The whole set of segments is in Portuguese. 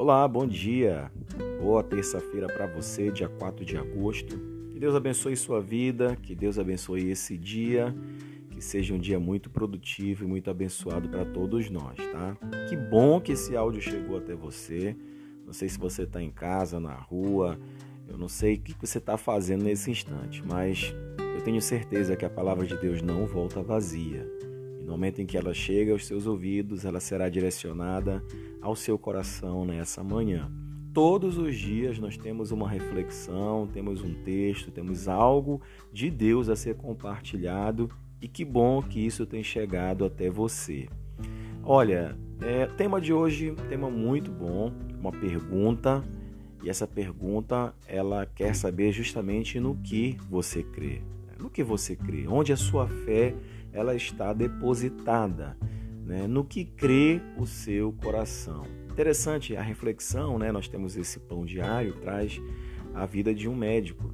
Olá, bom dia. Boa terça-feira para você, dia 4 de agosto. Que Deus abençoe sua vida, que Deus abençoe esse dia, que seja um dia muito produtivo e muito abençoado para todos nós, tá? Que bom que esse áudio chegou até você. Não sei se você está em casa, na rua, eu não sei o que você está fazendo nesse instante, mas eu tenho certeza que a palavra de Deus não volta vazia. E no momento em que ela chega aos seus ouvidos, ela será direcionada ao seu coração nessa manhã. Todos os dias nós temos uma reflexão, temos um texto, temos algo de Deus a ser compartilhado e que bom que isso tem chegado até você. Olha, é, tema de hoje, tema muito bom, uma pergunta e essa pergunta ela quer saber justamente no que você crê, no que você crê, onde a sua fé ela está depositada, né? no que crê o seu coração. Interessante a reflexão, né? Nós temos esse pão diário traz a vida de um médico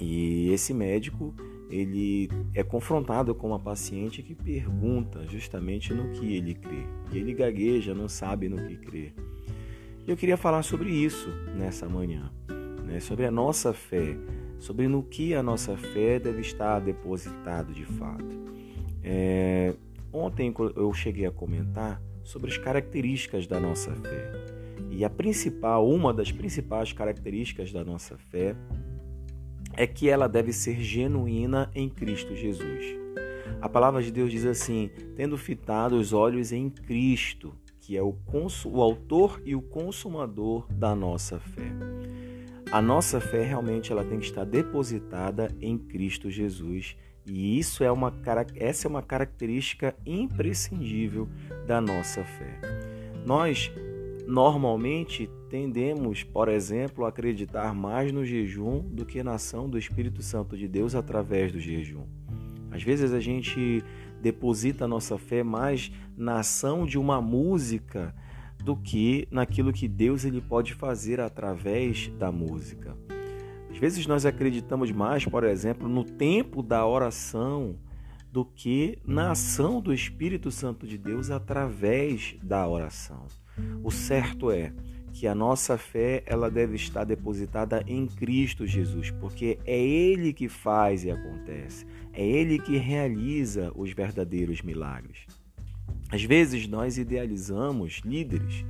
e esse médico ele é confrontado com uma paciente que pergunta justamente no que ele crê. E ele gagueja, não sabe no que crê. Eu queria falar sobre isso nessa manhã, né? sobre a nossa fé, sobre no que a nossa fé deve estar depositado de fato. É, ontem eu cheguei a comentar sobre as características da nossa fé. E a principal, uma das principais características da nossa fé é que ela deve ser genuína em Cristo Jesus. A palavra de Deus diz assim: tendo fitado os olhos em Cristo, que é o, o autor e o consumador da nossa fé. A nossa fé realmente ela tem que estar depositada em Cristo Jesus e isso é uma, essa é uma característica imprescindível da nossa fé. Nós normalmente tendemos, por exemplo, a acreditar mais no jejum do que na ação do Espírito Santo de Deus através do jejum. Às vezes a gente deposita a nossa fé mais na ação de uma música do que naquilo que Deus ele pode fazer através da música. Às vezes nós acreditamos mais, por exemplo, no tempo da oração do que na ação do Espírito Santo de Deus através da oração. O certo é que a nossa fé ela deve estar depositada em Cristo Jesus, porque é ele que faz e acontece, é ele que realiza os verdadeiros milagres. Às vezes nós idealizamos líderes,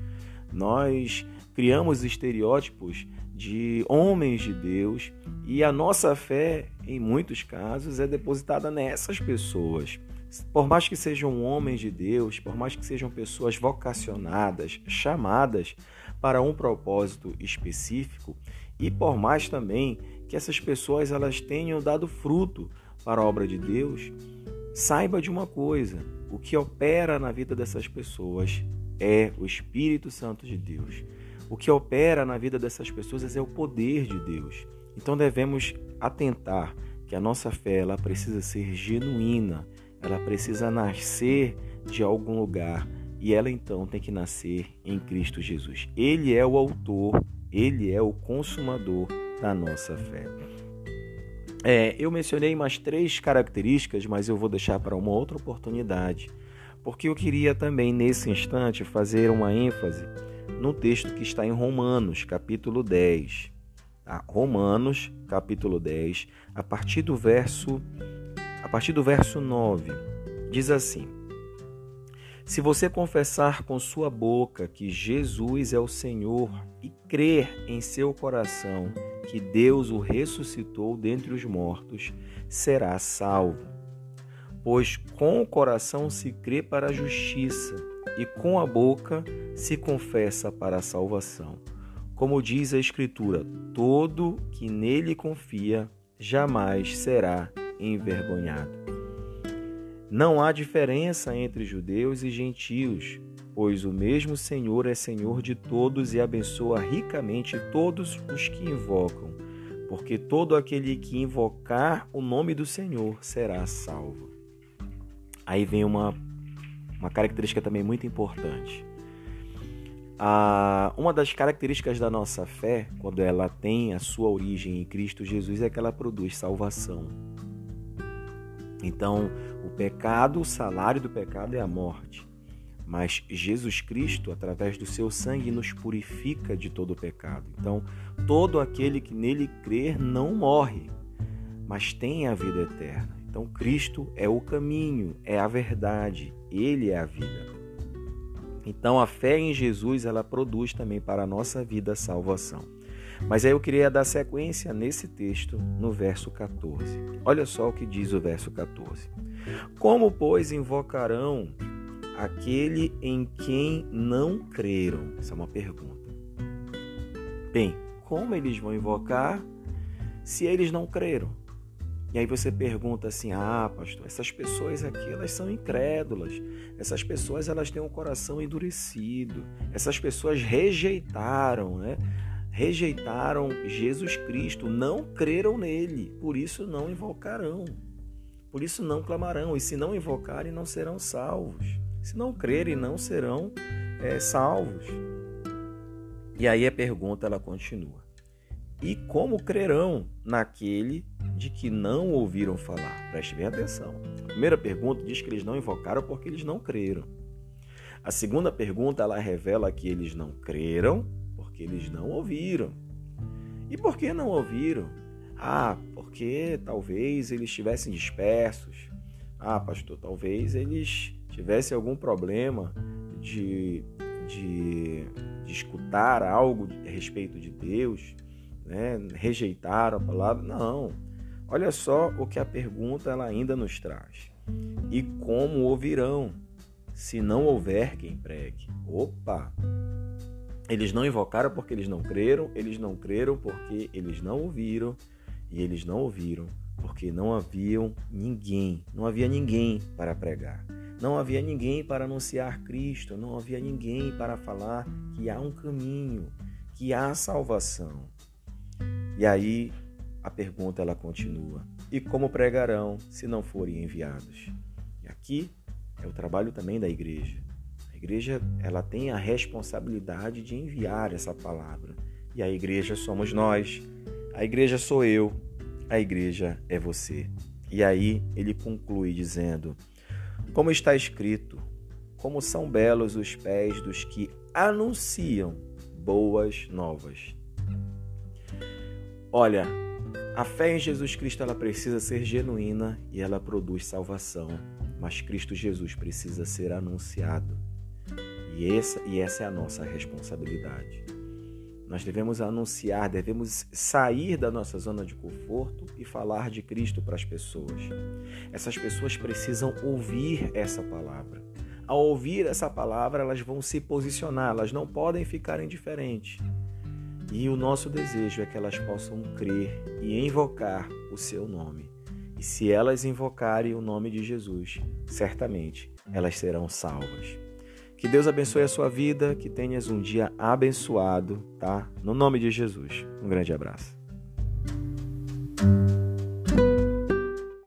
nós criamos estereótipos de homens de Deus e a nossa fé, em muitos casos, é depositada nessas pessoas. Por mais que sejam homens de Deus, por mais que sejam pessoas vocacionadas, chamadas para um propósito específico, e por mais também que essas pessoas elas tenham dado fruto para a obra de Deus, saiba de uma coisa: o que opera na vida dessas pessoas é o Espírito Santo de Deus. O que opera na vida dessas pessoas é o poder de Deus. Então devemos atentar que a nossa fé ela precisa ser genuína, ela precisa nascer de algum lugar e ela então tem que nascer em Cristo Jesus. Ele é o autor, ele é o consumador da nossa fé. É, eu mencionei mais três características, mas eu vou deixar para uma outra oportunidade, porque eu queria também nesse instante fazer uma ênfase no texto que está em Romanos, capítulo 10. Tá? Romanos, capítulo 10, a partir do verso a partir do verso 9, diz assim: Se você confessar com sua boca que Jesus é o Senhor e crer em seu coração que Deus o ressuscitou dentre os mortos, será salvo. Pois com o coração se crê para a justiça e com a boca se confessa para a salvação. Como diz a Escritura, todo que nele confia jamais será envergonhado. Não há diferença entre judeus e gentios, pois o mesmo Senhor é Senhor de todos e abençoa ricamente todos os que invocam, porque todo aquele que invocar o nome do Senhor será salvo. Aí vem uma, uma característica também muito importante. Ah, uma das características da nossa fé, quando ela tem a sua origem em Cristo Jesus, é que ela produz salvação. Então, o pecado, o salário do pecado é a morte. mas Jesus Cristo, através do seu sangue, nos purifica de todo o pecado. Então, todo aquele que nele crer não morre, mas tem a vida eterna. Então, Cristo é o caminho, é a verdade, ele é a vida. Então, a fé em Jesus, ela produz também para a nossa vida a salvação. Mas aí eu queria dar sequência nesse texto, no verso 14. Olha só o que diz o verso 14. Como, pois, invocarão aquele em quem não creram? Essa é uma pergunta. Bem, como eles vão invocar se eles não creram? E aí você pergunta assim: "Ah, pastor, essas pessoas aqui, elas são incrédulas. Essas pessoas elas têm um coração endurecido. Essas pessoas rejeitaram, né? Rejeitaram Jesus Cristo, não creram nele, por isso não invocarão. Por isso não clamarão, e se não invocarem, não serão salvos. Se não crerem, não serão é, salvos. E aí a pergunta ela continua: E como crerão naquele de que não ouviram falar? Preste bem atenção. A primeira pergunta diz que eles não invocaram porque eles não creram. A segunda pergunta ela revela que eles não creram porque eles não ouviram. E por que não ouviram? Ah, porque talvez eles estivessem dispersos. Ah, pastor, talvez eles tivessem algum problema de, de, de escutar algo a respeito de Deus, né? rejeitaram a palavra. Não. Olha só o que a pergunta ela ainda nos traz. E como ouvirão, se não houver quem pregue? Opa! Eles não invocaram porque eles não creram, eles não creram porque eles não ouviram, e eles não ouviram porque não haviam ninguém, não havia ninguém para pregar. Não havia ninguém para anunciar Cristo, não havia ninguém para falar que há um caminho, que há salvação. E aí a pergunta ela continua: e como pregarão se não forem enviados? E aqui é o trabalho também da igreja. Igreja ela tem a responsabilidade de enviar essa palavra. E a igreja somos nós. A igreja sou eu. A igreja é você. E aí ele conclui dizendo: Como está escrito, como são belos os pés dos que anunciam boas novas. Olha, a fé em Jesus Cristo ela precisa ser genuína e ela produz salvação, mas Cristo Jesus precisa ser anunciado. E essa, e essa é a nossa responsabilidade. Nós devemos anunciar, devemos sair da nossa zona de conforto e falar de Cristo para as pessoas. Essas pessoas precisam ouvir essa palavra. Ao ouvir essa palavra, elas vão se posicionar, elas não podem ficar indiferentes. E o nosso desejo é que elas possam crer e invocar o seu nome. E se elas invocarem o nome de Jesus, certamente elas serão salvas. Que Deus abençoe a sua vida, que tenhas um dia abençoado, tá? No nome de Jesus. Um grande abraço.